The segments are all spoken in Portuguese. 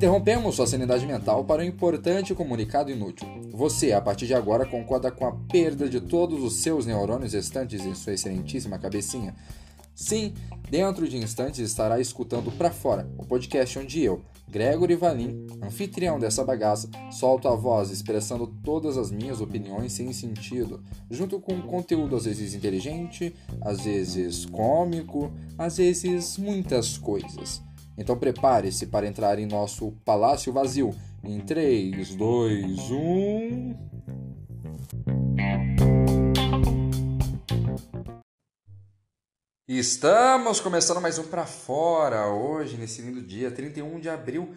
Interrompemos sua sanidade mental para um importante comunicado inútil. Você, a partir de agora, concorda com a perda de todos os seus neurônios restantes em sua excelentíssima cabecinha? Sim, dentro de instantes estará escutando Pra Fora, o podcast onde eu, Gregory Valim, anfitrião dessa bagaça, solto a voz expressando todas as minhas opiniões sem sentido, junto com conteúdo às vezes inteligente, às vezes cômico, às vezes muitas coisas. Então prepare-se para entrar em nosso palácio vazio em 3, 2, 1. Estamos começando mais um para fora hoje, nesse lindo dia, 31 de abril,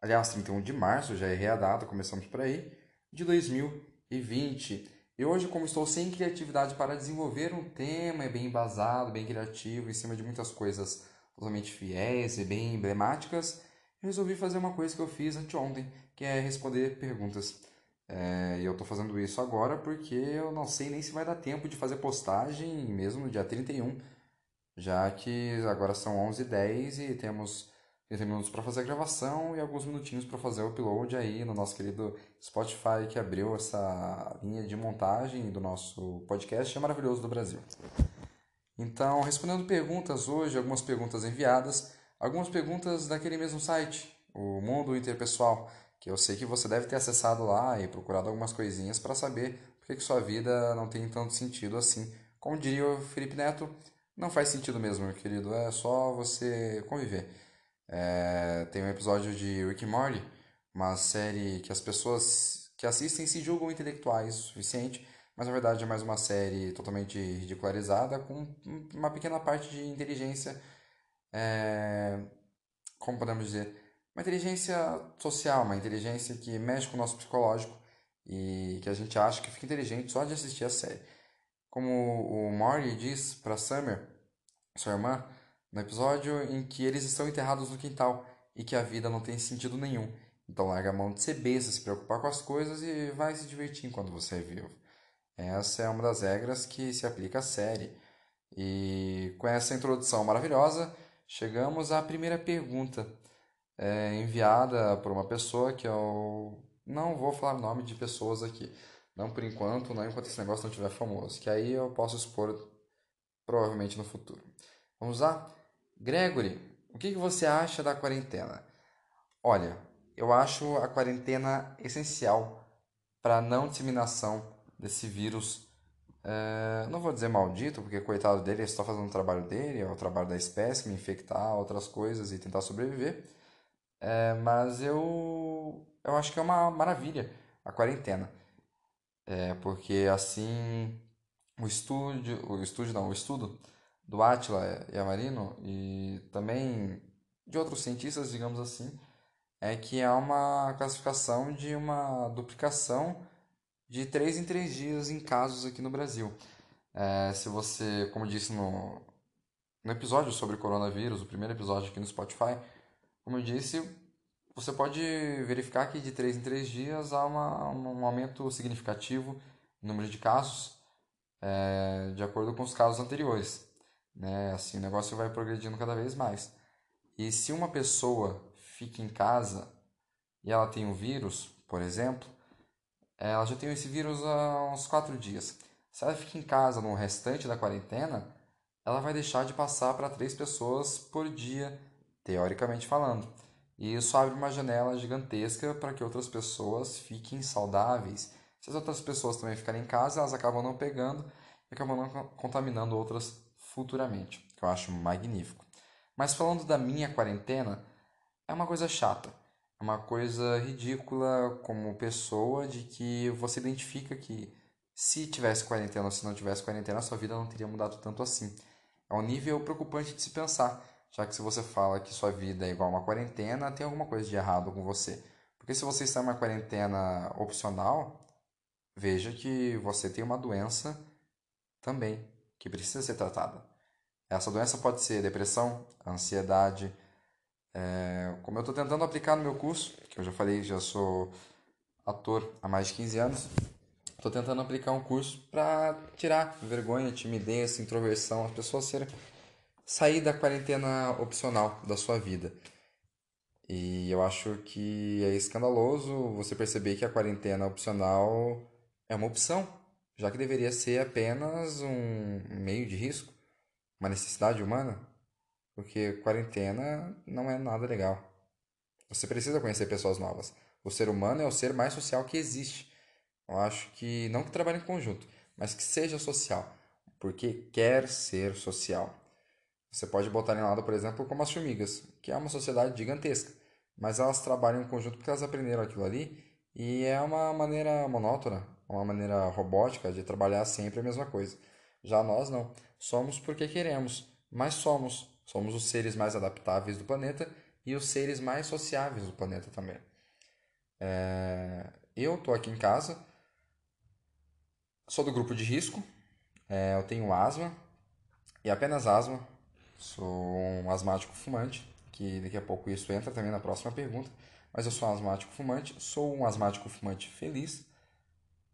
aliás, 31 de março, já errei a data, começamos por aí, de 2020. E hoje, como estou sem criatividade para desenvolver um tema bem embasado, bem criativo, em cima de muitas coisas totalmente fiéis e bem emblemáticas, resolvi fazer uma coisa que eu fiz anteontem, que é responder perguntas. É, e eu estou fazendo isso agora porque eu não sei nem se vai dar tempo de fazer postagem mesmo no dia 31, já que agora são 11h10 e temos 30 minutos para fazer a gravação e alguns minutinhos para fazer o upload aí no nosso querido Spotify que abriu essa linha de montagem do nosso podcast é maravilhoso do Brasil. Então, respondendo perguntas hoje, algumas perguntas enviadas, algumas perguntas daquele mesmo site, o Mundo Interpessoal, que eu sei que você deve ter acessado lá e procurado algumas coisinhas para saber por que, sua vida não tem tanto sentido assim. Como diria o Felipe Neto, não faz sentido mesmo, meu querido, é só você conviver. É, tem um episódio de Rick and Morty, uma série que as pessoas que assistem se julgam intelectuais o suficiente mas na verdade é mais uma série totalmente ridicularizada com uma pequena parte de inteligência, é, como podemos dizer, uma inteligência social, uma inteligência que mexe com o nosso psicológico e que a gente acha que fica inteligente só de assistir a série. Como o Morty diz para Summer, sua irmã, no episódio em que eles estão enterrados no quintal e que a vida não tem sentido nenhum. Então larga a mão de ser besta, se preocupar com as coisas e vai se divertir enquanto você é vivo. Essa é uma das regras que se aplica à série. E com essa introdução maravilhosa, chegamos à primeira pergunta, é, enviada por uma pessoa que eu não vou falar nome de pessoas aqui. Não por enquanto, não enquanto esse negócio não estiver famoso, que aí eu posso expor provavelmente no futuro. Vamos lá? Gregory, o que, você acha da quarentena? Olha, eu acho a quarentena essencial para a não disseminação desse vírus. É, não vou dizer maldito, porque coitado dele, ele está fazendo o trabalho dele, é o trabalho da espécie, me infectar outras coisas e tentar sobreviver. É, mas eu, eu acho que é uma maravilha a quarentena. É, porque assim o estúdio, o estúdio não, o estudo do Atila e Amarino e também de outros cientistas, digamos assim, é que há uma classificação de uma duplicação de três em três dias em casos aqui no Brasil. É, se você, como disse no, no episódio sobre coronavírus, o primeiro episódio aqui no Spotify, como eu disse, você pode verificar que de três em três dias há uma, um aumento significativo no número de casos, é, de acordo com os casos anteriores. Né? Assim, o negócio vai progredindo cada vez mais. E se uma pessoa fica em casa e ela tem um vírus, por exemplo, é, ela já tem esse vírus há uns quatro dias. Se ela fica em casa no restante da quarentena, ela vai deixar de passar para três pessoas por dia, teoricamente falando. E isso abre uma janela gigantesca para que outras pessoas fiquem saudáveis. Se as outras pessoas também ficarem em casa, elas acabam não pegando e acabam não contaminando outras futuramente, que eu acho magnífico. Mas falando da minha quarentena, é uma coisa chata uma coisa ridícula como pessoa de que você identifica que se tivesse quarentena ou se não tivesse quarentena, a sua vida não teria mudado tanto assim. É um nível preocupante de se pensar, já que se você fala que sua vida é igual a uma quarentena, tem alguma coisa de errado com você. Porque se você está em uma quarentena opcional, veja que você tem uma doença também que precisa ser tratada. Essa doença pode ser depressão, ansiedade, é, como eu estou tentando aplicar no meu curso, que eu já falei, já sou ator há mais de 15 anos, estou tentando aplicar um curso para tirar vergonha, timidez, introversão, as pessoas serem sair da quarentena opcional da sua vida. E eu acho que é escandaloso você perceber que a quarentena opcional é uma opção, já que deveria ser apenas um meio de risco, uma necessidade humana, porque quarentena não é nada legal. Você precisa conhecer pessoas novas. O ser humano é o ser mais social que existe. Eu acho que não que trabalhe em conjunto, mas que seja social, porque quer ser social. Você pode botar em lado, por exemplo, como as formigas, que é uma sociedade gigantesca, mas elas trabalham em conjunto porque elas aprenderam aquilo ali e é uma maneira monótona, uma maneira robótica de trabalhar sempre a mesma coisa. Já nós não. Somos porque queremos, mas somos. Somos os seres mais adaptáveis do planeta e os seres mais sociáveis do planeta também. É... Eu estou aqui em casa, sou do grupo de risco, é... eu tenho asma e apenas asma. Sou um asmático fumante, que daqui a pouco isso entra também na próxima pergunta. Mas eu sou um asmático fumante, sou um asmático fumante feliz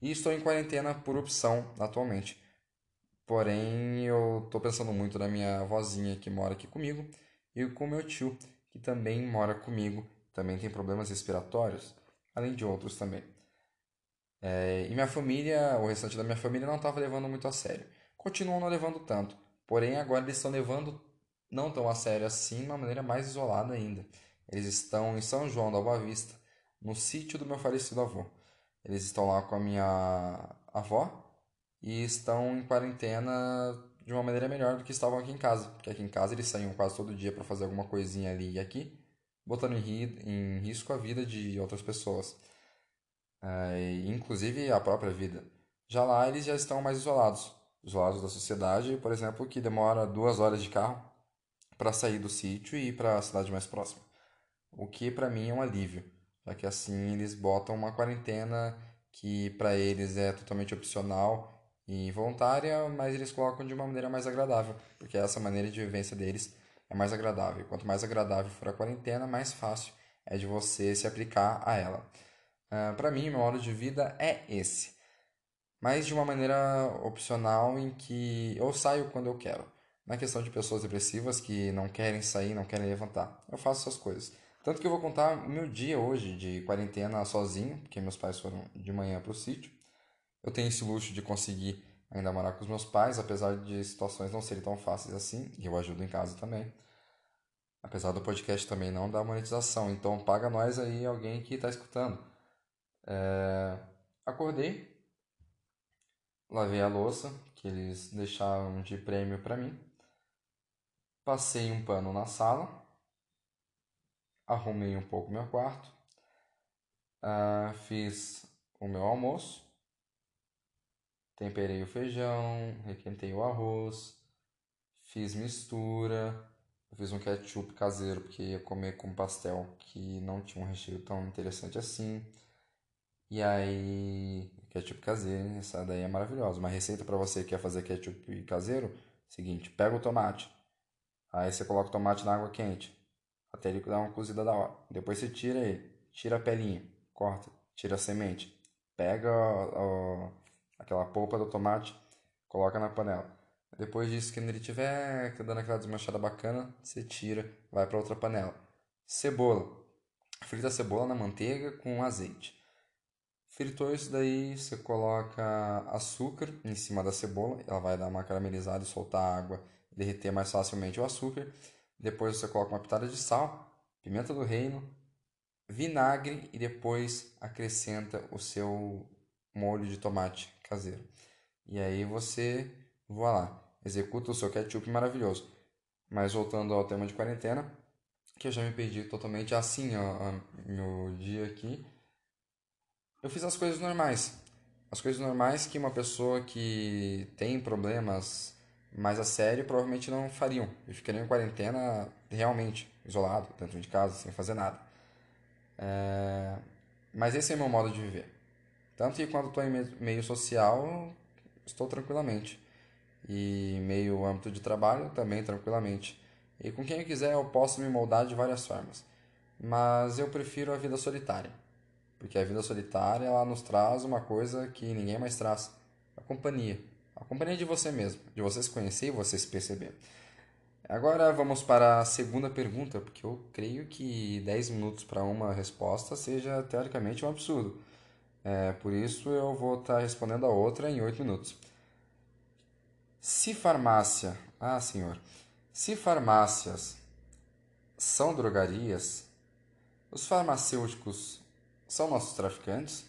e estou em quarentena por opção atualmente. Porém, eu estou pensando muito na minha vozinha que mora aqui comigo e com meu tio, que também mora comigo, também tem problemas respiratórios, além de outros também. É, e minha família, o restante da minha família não estava levando muito a sério. Continuam não levando tanto, porém agora eles estão levando não tão a sério assim, de uma maneira mais isolada ainda. Eles estão em São João da Boa Vista, no sítio do meu falecido avô. Eles estão lá com a minha avó e estão em quarentena de uma maneira melhor do que estavam aqui em casa. Porque aqui em casa eles saíam quase todo dia para fazer alguma coisinha ali e aqui, botando em, ri em risco a vida de outras pessoas. É, inclusive a própria vida. Já lá eles já estão mais isolados. Isolados da sociedade, por exemplo, que demora duas horas de carro para sair do sítio e ir para a cidade mais próxima. O que para mim é um alívio, já que assim eles botam uma quarentena que para eles é totalmente opcional e voluntária, mas eles colocam de uma maneira mais agradável, porque essa maneira de vivência deles é mais agradável. Quanto mais agradável for a quarentena, mais fácil é de você se aplicar a ela. Uh, Para mim, meu modo de vida é esse, mas de uma maneira opcional em que eu saio quando eu quero. Na questão de pessoas depressivas que não querem sair, não querem levantar, eu faço essas coisas. Tanto que eu vou contar meu dia hoje de quarentena sozinho, porque meus pais foram de manhã para o sítio. Eu tenho esse luxo de conseguir ainda morar com os meus pais, apesar de situações não serem tão fáceis assim, e eu ajudo em casa também. Apesar do podcast também não dar monetização, então paga nós aí alguém que está escutando. É... Acordei, lavei a louça que eles deixaram de prêmio para mim, passei um pano na sala, arrumei um pouco meu quarto, uh, fiz o meu almoço Temperei o feijão, requentei o arroz, fiz mistura, fiz um ketchup caseiro porque ia comer com pastel que não tinha um recheio tão interessante assim. E aí, ketchup caseiro, essa daí é maravilhosa. Uma receita para você que quer fazer ketchup caseiro, seguinte, pega o tomate. Aí você coloca o tomate na água quente, até ele dar uma cozida da hora. Depois você tira ele, tira a pelinha, corta, tira a semente. Pega aquela polpa do tomate, coloca na panela. Depois disso, quando ele tiver dando aquela desmanchada bacana, você tira, vai para outra panela. Cebola. Frita a cebola na manteiga com azeite. Fritou isso daí, você coloca açúcar em cima da cebola, ela vai dar uma caramelizada e soltar água, derreter mais facilmente o açúcar. Depois você coloca uma pitada de sal, pimenta do reino, vinagre e depois acrescenta o seu molho de tomate caseiro. E aí você, voa lá, executa o seu ketchup maravilhoso. Mas voltando ao tema de quarentena, que eu já me perdi totalmente assim, ó, meu dia aqui. Eu fiz as coisas normais. As coisas normais que uma pessoa que tem problemas mais a sério provavelmente não fariam. Eu ficaria em quarentena realmente, isolado, dentro de casa, sem fazer nada. É... Mas esse é o meu modo de viver. Tanto que quando estou em meio social, estou tranquilamente. E meio âmbito de trabalho, também tranquilamente. E com quem eu quiser, eu posso me moldar de várias formas. Mas eu prefiro a vida solitária. Porque a vida solitária, ela nos traz uma coisa que ninguém mais traz. A companhia. A companhia de você mesmo. De você se conhecer e você se perceber. Agora vamos para a segunda pergunta, porque eu creio que 10 minutos para uma resposta seja teoricamente um absurdo. É, por isso eu vou estar tá respondendo a outra em 8 minutos. Se farmácia. Ah, senhor. Se farmácias são drogarias, os farmacêuticos são nossos traficantes?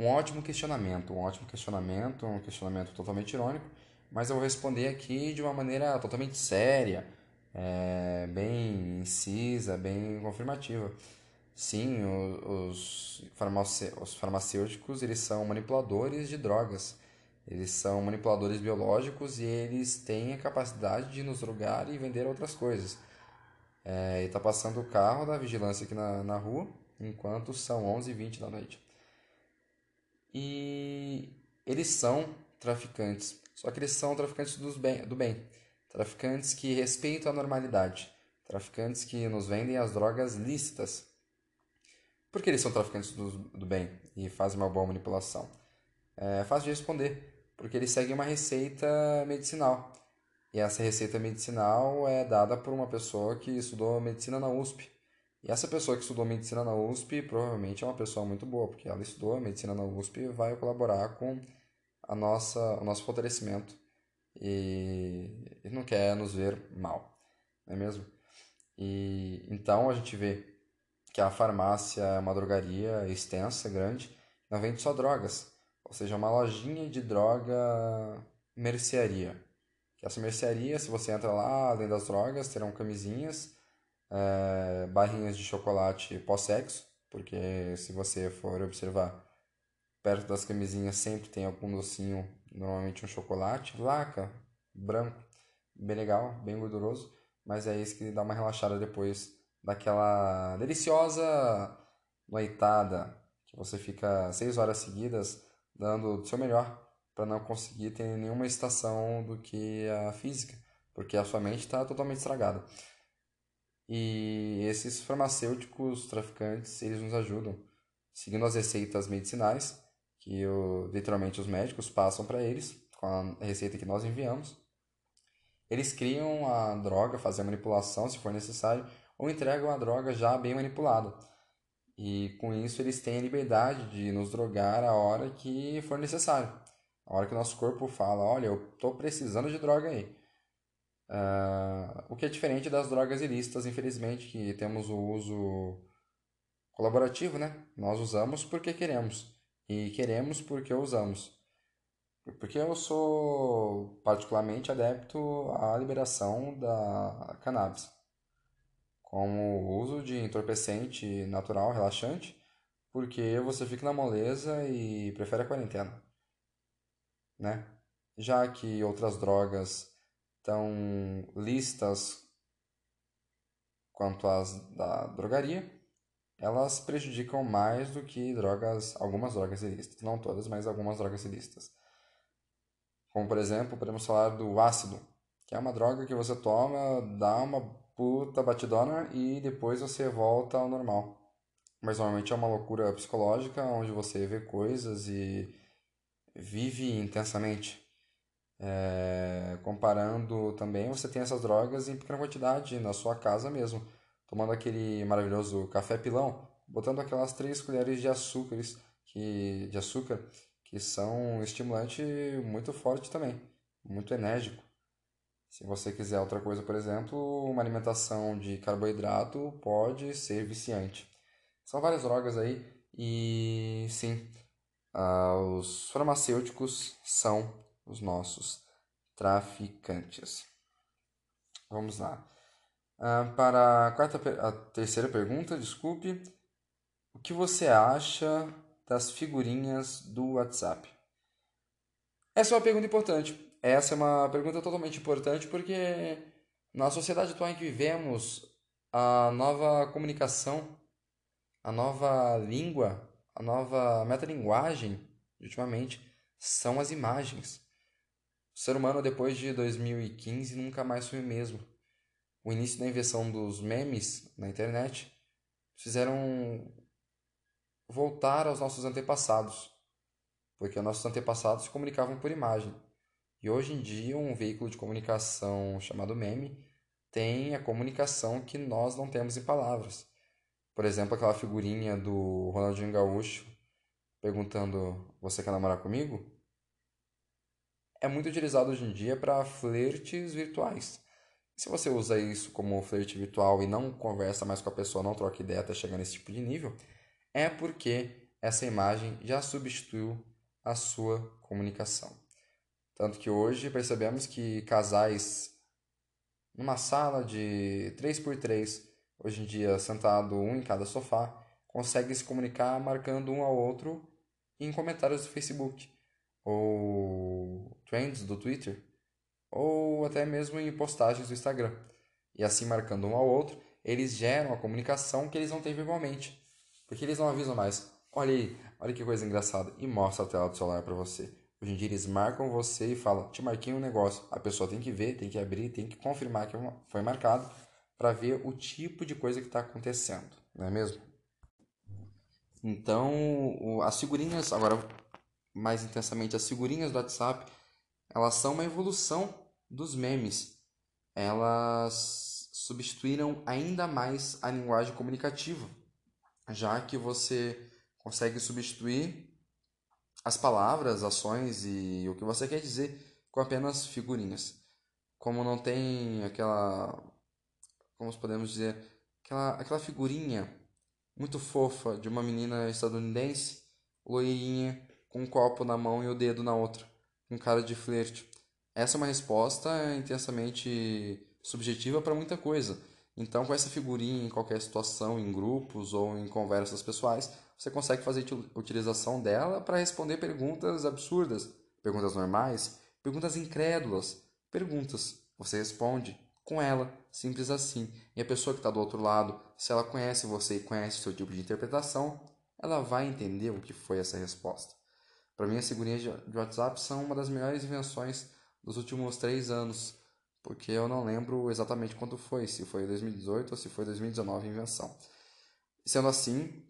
Um ótimo questionamento, um ótimo questionamento, um questionamento totalmente irônico mas eu vou responder aqui de uma maneira totalmente séria, é, bem incisa, bem confirmativa. Sim, os, os farmacêuticos eles são manipuladores de drogas. Eles são manipuladores biológicos e eles têm a capacidade de nos drogar e vender outras coisas. É, e está passando o carro da vigilância aqui na, na rua, enquanto são 11h20 da noite. E eles são traficantes. Só que eles são traficantes bem, do bem, traficantes que respeitam a normalidade, traficantes que nos vendem as drogas lícitas. Por que eles são traficantes do, do bem e fazem uma boa manipulação? É fácil de responder, porque eles seguem uma receita medicinal. E essa receita medicinal é dada por uma pessoa que estudou medicina na USP. E essa pessoa que estudou medicina na USP provavelmente é uma pessoa muito boa, porque ela estudou medicina na USP e vai colaborar com a nossa, o nosso fortalecimento e, e não quer nos ver mal, não é mesmo? E então a gente vê que a farmácia é uma drogaria extensa, grande, não vende só drogas, ou seja, uma lojinha de droga mercearia. Essa mercearia, se você entra lá, além das drogas, terão camisinhas, é, barrinhas de chocolate pós-sexo, porque se você for observar, Perto das camisinhas sempre tem algum docinho, normalmente um chocolate, laca, branco, bem legal, bem gorduroso, mas é isso que dá uma relaxada depois daquela deliciosa noitada que você fica seis horas seguidas dando o seu melhor para não conseguir ter nenhuma estação do que a física, porque a sua mente está totalmente estragada. E esses farmacêuticos traficantes, eles nos ajudam, seguindo as receitas medicinais, que o, literalmente os médicos passam para eles com a receita que nós enviamos. Eles criam a droga, fazem a manipulação se for necessário, ou entregam a droga já bem manipulada. E com isso eles têm a liberdade de nos drogar a hora que for necessário. A hora que o nosso corpo fala, olha, eu estou precisando de droga aí. Uh, o que é diferente das drogas ilícitas, infelizmente, que temos o uso colaborativo, né? Nós usamos porque queremos e queremos porque usamos. Porque eu sou particularmente adepto à liberação da cannabis, como o uso de entorpecente natural, relaxante, porque você fica na moleza e prefere a quarentena, né? Já que outras drogas estão listas quanto às da drogaria, elas prejudicam mais do que drogas, algumas drogas ilícitas, não todas, mas algumas drogas ilícitas. Como por exemplo, podemos falar do ácido, que é uma droga que você toma, dá uma puta batidona e depois você volta ao normal. Mas normalmente é uma loucura psicológica onde você vê coisas e vive intensamente. É, comparando também, você tem essas drogas em pequena quantidade na sua casa mesmo tomando aquele maravilhoso café pilão, botando aquelas três colheres de açúcares que, de açúcar que são um estimulante muito forte também, muito enérgico. Se você quiser outra coisa, por exemplo, uma alimentação de carboidrato pode ser viciante. São várias drogas aí e sim, uh, os farmacêuticos são os nossos traficantes. Vamos lá. Ah, para a, quarta, a terceira pergunta, desculpe. O que você acha das figurinhas do WhatsApp? Essa é uma pergunta importante. Essa é uma pergunta totalmente importante porque na sociedade atual em que vivemos, a nova comunicação, a nova língua, a nova metalinguagem, ultimamente, são as imagens. O ser humano, depois de 2015, nunca mais foi o mesmo o início da invenção dos memes na internet fizeram voltar aos nossos antepassados, porque nossos antepassados se comunicavam por imagem. E hoje em dia, um veículo de comunicação chamado meme tem a comunicação que nós não temos em palavras. Por exemplo, aquela figurinha do Ronaldinho Gaúcho perguntando: Você quer namorar comigo? É muito utilizado hoje em dia para flertes virtuais. Se você usa isso como flerte virtual e não conversa mais com a pessoa, não troca ideia até chegar nesse tipo de nível, é porque essa imagem já substituiu a sua comunicação. Tanto que hoje percebemos que casais numa sala de 3x3, hoje em dia sentado um em cada sofá, conseguem se comunicar marcando um ao outro em comentários do Facebook, ou trends do Twitter, ou até mesmo em postagens do Instagram. E assim marcando um ao outro, eles geram a comunicação que eles não têm verbalmente. Porque eles não avisam mais. Olha aí, olha que coisa engraçada. E mostra a tela do celular para você. Hoje em dia eles marcam você e falam, te marquei um negócio. A pessoa tem que ver, tem que abrir, tem que confirmar que foi marcado para ver o tipo de coisa que está acontecendo, não é mesmo? Então, as figurinhas, agora mais intensamente, as figurinhas do WhatsApp, elas são uma evolução dos memes. Elas substituíram ainda mais a linguagem comunicativa, já que você consegue substituir as palavras, ações e o que você quer dizer com apenas figurinhas. Como não tem aquela, como podemos dizer, aquela, aquela figurinha muito fofa de uma menina estadunidense, loirinha, com um copo na mão e o dedo na outra, com cara de flerte. Essa é uma resposta intensamente subjetiva para muita coisa. Então, com essa figurinha em qualquer situação, em grupos ou em conversas pessoais, você consegue fazer utilização dela para responder perguntas absurdas, perguntas normais, perguntas incrédulas, perguntas. Você responde com ela, simples assim. E a pessoa que está do outro lado, se ela conhece você e conhece o seu tipo de interpretação, ela vai entender o que foi essa resposta. Para mim, as figurinhas de WhatsApp são uma das melhores invenções dos últimos três anos, porque eu não lembro exatamente quando foi, se foi 2018 ou se foi 2019 a invenção. Sendo assim,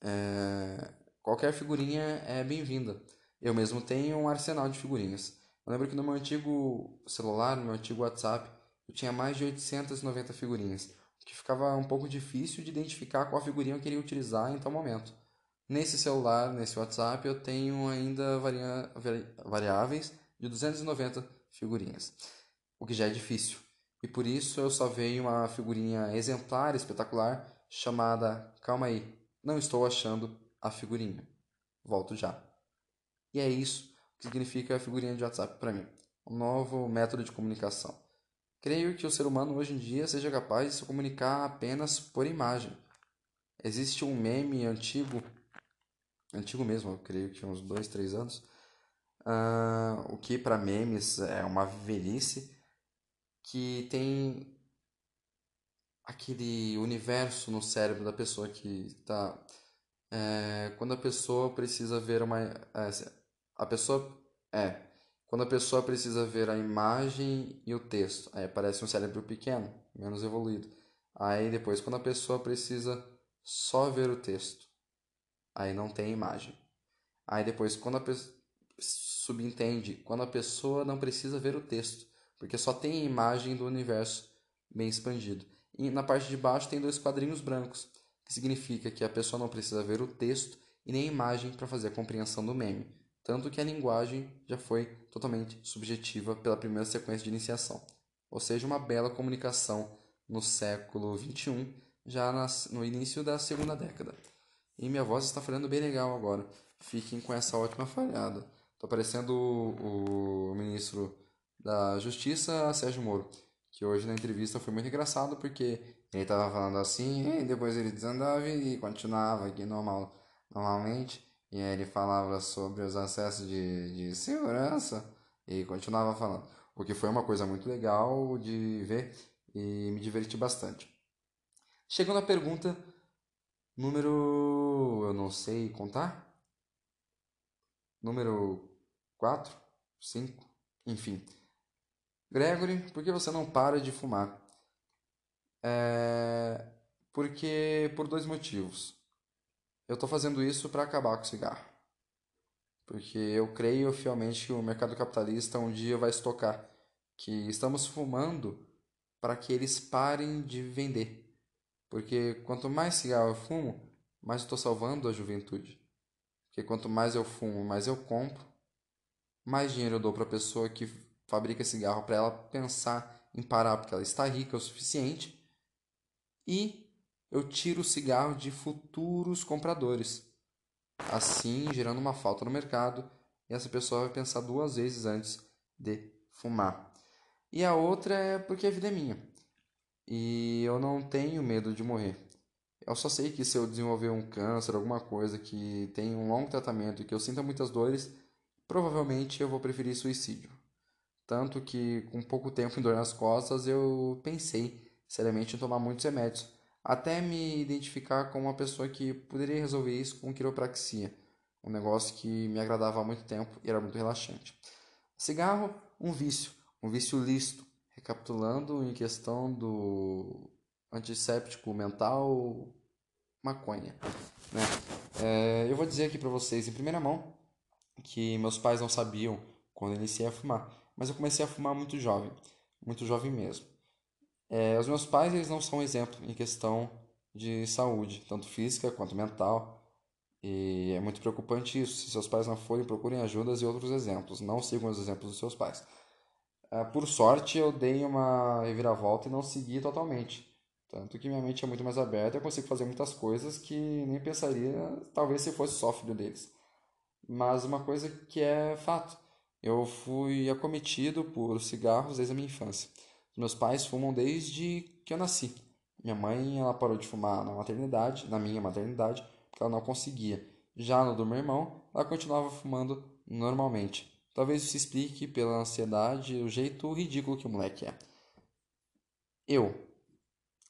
é, qualquer figurinha é bem-vinda. Eu mesmo tenho um arsenal de figurinhas. Eu lembro que no meu antigo celular, no meu antigo WhatsApp, eu tinha mais de 890 figurinhas, que ficava um pouco difícil de identificar qual figurinha eu queria utilizar em tal momento. Nesse celular, nesse WhatsApp, eu tenho ainda varia variáveis de 290 figurinhas, o que já é difícil. E por isso eu só veio uma figurinha exemplar, espetacular, chamada Calma aí, não estou achando a figurinha. Volto já. E é isso que significa a figurinha de WhatsApp para mim. Um novo método de comunicação. Creio que o ser humano hoje em dia seja capaz de se comunicar apenas por imagem. Existe um meme antigo, antigo mesmo, eu creio que uns dois, três anos, uh, o que para memes é uma velhice, que tem aquele universo no cérebro da pessoa que está é, quando a pessoa precisa ver uma é, a pessoa é quando a pessoa precisa ver a imagem e o texto aí parece um cérebro pequeno menos evoluído. Aí depois quando a pessoa precisa só ver o texto aí não tem imagem. Aí depois quando a pessoa subentende quando a pessoa não precisa ver o texto porque só tem a imagem do universo bem expandido. E na parte de baixo tem dois quadrinhos brancos, que significa que a pessoa não precisa ver o texto e nem a imagem para fazer a compreensão do meme, tanto que a linguagem já foi totalmente subjetiva pela primeira sequência de iniciação, ou seja, uma bela comunicação no século XXI, já no início da segunda década. E minha voz está falando bem legal agora. Fiquem com essa ótima falhada. Estou parecendo o, o ministro da Justiça, Sérgio Moro que hoje na entrevista foi muito engraçado porque ele tava falando assim, e depois ele desandava e continuava aqui normal, normalmente, e aí ele falava sobre os acessos de, de segurança e continuava falando, o que foi uma coisa muito legal de ver e me diverti bastante. Chegando à pergunta número. eu não sei contar? Número 4, 5, enfim. Gregory, por que você não para de fumar? É... Porque por dois motivos. Eu estou fazendo isso para acabar com o cigarro. Porque eu creio fielmente que o mercado capitalista um dia vai estocar. Que estamos fumando para que eles parem de vender. Porque quanto mais cigarro eu fumo, mais estou salvando a juventude. Porque quanto mais eu fumo, mais eu compro, mais dinheiro eu dou para a pessoa que fabrica cigarro para ela pensar em parar porque ela está rica o suficiente. E eu tiro o cigarro de futuros compradores, assim gerando uma falta no mercado e essa pessoa vai pensar duas vezes antes de fumar. E a outra é porque a vida é minha e eu não tenho medo de morrer. Eu só sei que se eu desenvolver um câncer, alguma coisa que tem um longo tratamento e que eu sinta muitas dores, provavelmente eu vou preferir suicídio. Tanto que, com pouco tempo em dor nas costas, eu pensei seriamente em tomar muitos remédios, até me identificar com uma pessoa que poderia resolver isso com quiropraxia, um negócio que me agradava há muito tempo e era muito relaxante. Cigarro, um vício, um vício lícito, recapitulando em questão do antisséptico mental, maconha. Né? É, eu vou dizer aqui para vocês em primeira mão que meus pais não sabiam quando eu iniciei a fumar, mas eu comecei a fumar muito jovem, muito jovem mesmo. É, os meus pais eles não são exemplo em questão de saúde, tanto física quanto mental. E é muito preocupante isso. Se seus pais não forem, procurem ajudas e outros exemplos. Não sigam os exemplos dos seus pais. É, por sorte, eu dei uma reviravolta e não segui totalmente. Tanto que minha mente é muito mais aberta, eu consigo fazer muitas coisas que nem pensaria, talvez se fosse só filho deles. Mas uma coisa que é fato, eu fui acometido por cigarros desde a minha infância. Meus pais fumam desde que eu nasci. Minha mãe, ela parou de fumar na maternidade, na minha maternidade, porque ela não conseguia. Já no do meu irmão, ela continuava fumando normalmente. Talvez isso explique pela ansiedade o jeito ridículo que o moleque é. Eu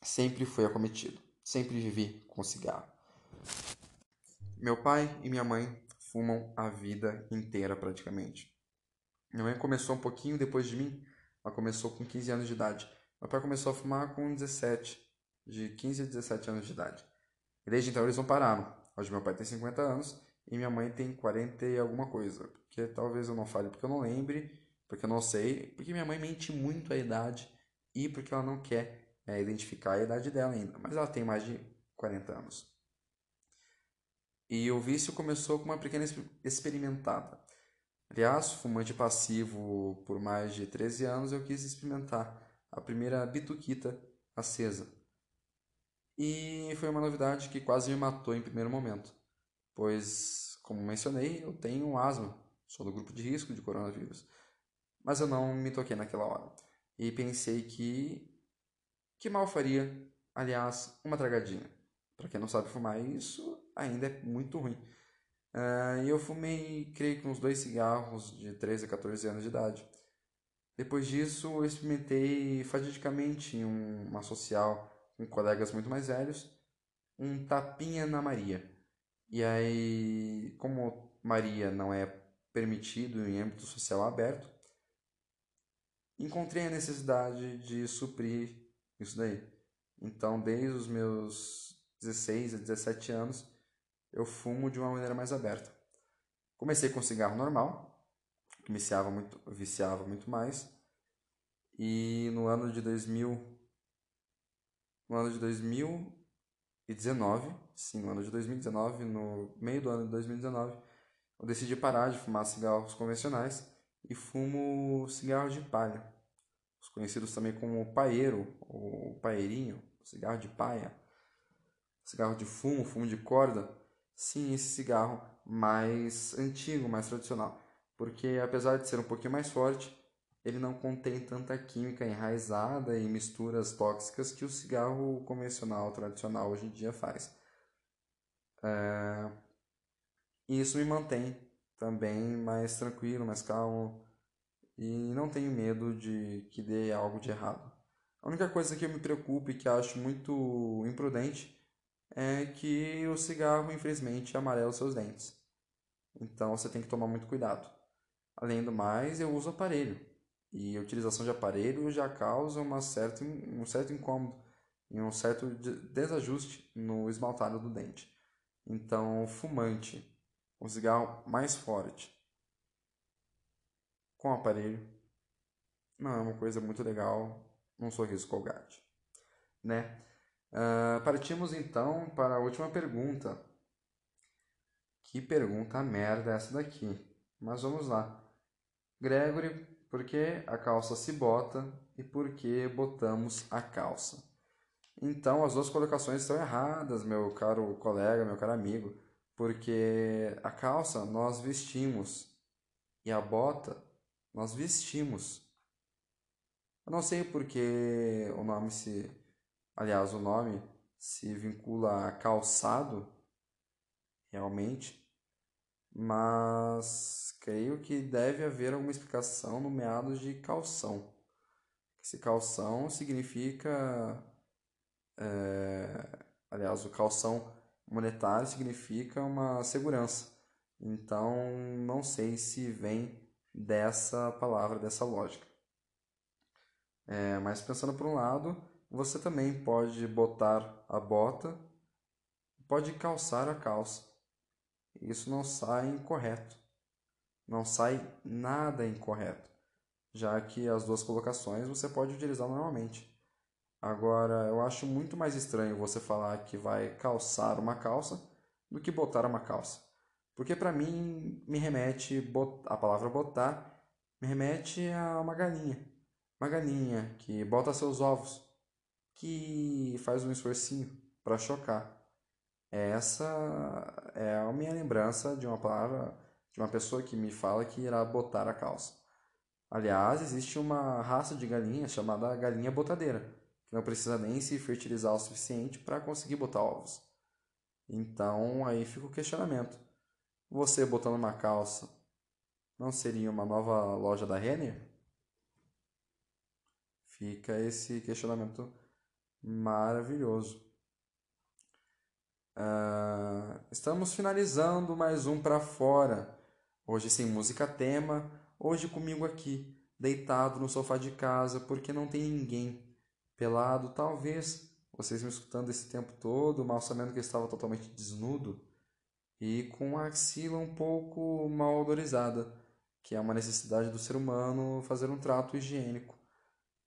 sempre fui acometido, sempre vivi com cigarro. Meu pai e minha mãe fumam a vida inteira praticamente. Minha mãe começou um pouquinho depois de mim, ela começou com 15 anos de idade. Meu pai começou a fumar com 17, de 15 a 17 anos de idade. E desde então eles não pararam. Hoje meu pai tem 50 anos e minha mãe tem 40 e alguma coisa porque talvez eu não fale porque eu não lembre, porque eu não sei, porque minha mãe mente muito a idade e porque ela não quer é, identificar a idade dela ainda, mas ela tem mais de 40 anos. E o vício começou com uma pequena experimentada. Aliás, fumante passivo por mais de 13 anos, eu quis experimentar a primeira bituquita acesa. E foi uma novidade que quase me matou em primeiro momento, pois, como mencionei, eu tenho asma sou do grupo de risco de coronavírus. Mas eu não me toquei naquela hora. E pensei que. Que mal faria, aliás, uma tragadinha. Para quem não sabe fumar, isso ainda é muito ruim. Uh, e eu fumei, creio que uns dois cigarros de 13 a 14 anos de idade. Depois disso, eu experimentei fadidicamente em uma social com colegas muito mais velhos, um tapinha na Maria. E aí, como Maria não é permitido em âmbito social aberto, encontrei a necessidade de suprir isso daí. Então, desde os meus 16 a 17 anos, eu fumo de uma maneira mais aberta. Comecei com cigarro normal, que viciava muito, viciava muito mais. E no ano de 2000, no ano de 2019, sim, no ano de 2019, no meio do ano de 2019, eu decidi parar de fumar cigarros convencionais e fumo cigarros de palha, os conhecidos também como paeiro ou paeirinho, cigarro de paia, cigarro de fumo, fumo de corda. Sim, esse cigarro mais antigo, mais tradicional, porque apesar de ser um pouquinho mais forte, ele não contém tanta química enraizada e misturas tóxicas que o cigarro convencional, tradicional hoje em dia faz. É... E isso me mantém também mais tranquilo, mais calmo e não tenho medo de que dê algo de errado. A única coisa que eu me preocupo e que acho muito imprudente é que o cigarro, infelizmente, amarela os seus dentes. Então você tem que tomar muito cuidado. Além do mais, eu uso aparelho. E a utilização de aparelho já causa uma certa, um certo incômodo e um certo desajuste no esmaltado do dente. Então, fumante um cigarro mais forte com aparelho não é uma coisa muito legal, num sorriso colgate, né? Uh, partimos então para a última pergunta. Que pergunta merda é essa daqui? Mas vamos lá. Gregory, por que a calça se bota e por que botamos a calça? Então, as duas colocações estão erradas, meu caro colega, meu caro amigo, porque a calça nós vestimos e a bota nós vestimos. Eu não sei porque o nome se. Aliás, o nome se vincula a calçado, realmente, mas creio que deve haver alguma explicação no meados de calção. Esse calção significa. É, aliás, o calção monetário significa uma segurança. Então, não sei se vem dessa palavra, dessa lógica. É, mas pensando por um lado, você também pode botar a bota, pode calçar a calça. Isso não sai incorreto. Não sai nada incorreto, já que as duas colocações você pode utilizar normalmente. Agora, eu acho muito mais estranho você falar que vai calçar uma calça do que botar uma calça. Porque para mim me remete a palavra botar me remete a uma galinha. Uma galinha que bota seus ovos, que faz um esforcinho para chocar. Essa é a minha lembrança de uma palavra de uma pessoa que me fala que irá botar a calça. Aliás, existe uma raça de galinha chamada galinha botadeira, que não precisa nem se fertilizar o suficiente para conseguir botar ovos. Então aí fica o questionamento. Você botando uma calça não seria uma nova loja da Renner? Fica esse questionamento maravilhoso. Uh, estamos finalizando mais um para fora. Hoje sem música tema, hoje comigo aqui, deitado no sofá de casa, porque não tem ninguém. Pelado, talvez, vocês me escutando esse tempo todo, mal sabendo que eu estava totalmente desnudo e com a axila um pouco mal odorizada, que é uma necessidade do ser humano fazer um trato higiênico.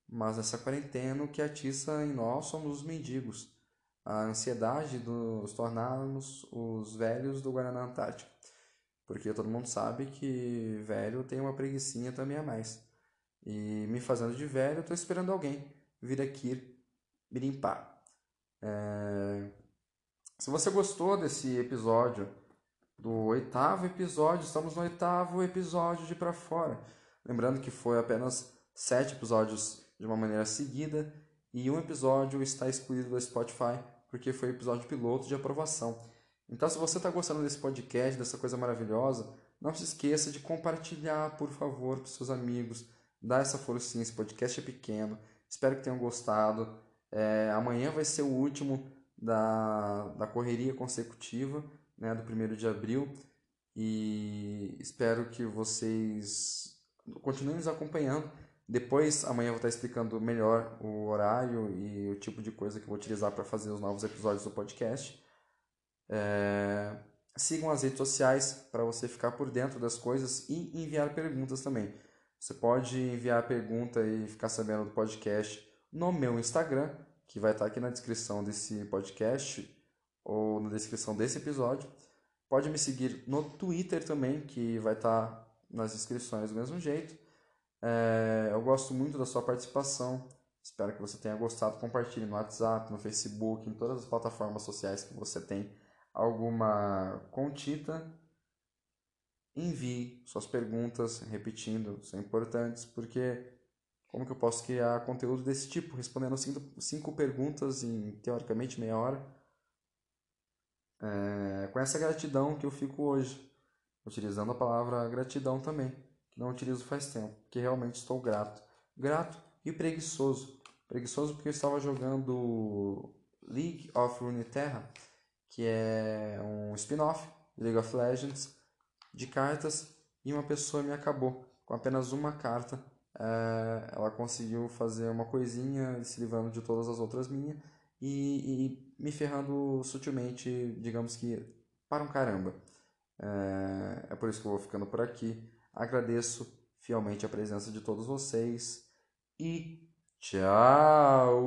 Mas essa quarentena o que atiça em nós somos os mendigos, a ansiedade de nos tornarmos os velhos do Guaraná Antártico. Porque todo mundo sabe que velho tem uma preguiçinha também a mais. E me fazendo de velho, estou esperando alguém vir aqui me limpar. É... Se você gostou desse episódio, do oitavo episódio. Estamos no oitavo episódio de Pra Fora. Lembrando que foi apenas sete episódios de uma maneira seguida e um episódio está excluído do Spotify porque foi episódio piloto de aprovação. Então, se você está gostando desse podcast, dessa coisa maravilhosa, não se esqueça de compartilhar, por favor, com seus amigos. Dá essa forcinha, esse podcast é pequeno. Espero que tenham gostado. É, amanhã vai ser o último da, da correria consecutiva né, do 1 de abril. E espero que vocês continuem nos acompanhando. Depois, amanhã eu vou estar explicando melhor o horário e o tipo de coisa que eu vou utilizar para fazer os novos episódios do podcast. É... Sigam as redes sociais para você ficar por dentro das coisas e enviar perguntas também. Você pode enviar pergunta e ficar sabendo do podcast no meu Instagram, que vai estar aqui na descrição desse podcast ou na descrição desse episódio. Pode me seguir no Twitter também, que vai estar nas descrições do mesmo jeito. É, eu gosto muito da sua participação. Espero que você tenha gostado. Compartilhe no WhatsApp, no Facebook, em todas as plataformas sociais que você tem alguma contita. Envie suas perguntas, repetindo, são importantes, porque como que eu posso criar conteúdo desse tipo, respondendo cinco, cinco perguntas em teoricamente meia hora? É, com essa gratidão que eu fico hoje, utilizando a palavra gratidão também, que não utilizo faz tempo, que realmente estou grato. Grato e preguiçoso. Preguiçoso porque eu estava jogando League of Runeterra, que é um spin-off de League of Legends de cartas, e uma pessoa me acabou com apenas uma carta. É, ela conseguiu fazer uma coisinha se livrando de todas as outras minhas e, e me ferrando sutilmente, digamos que para um caramba. É, é por isso que eu vou ficando por aqui. Agradeço fielmente a presença de todos vocês e Tchau!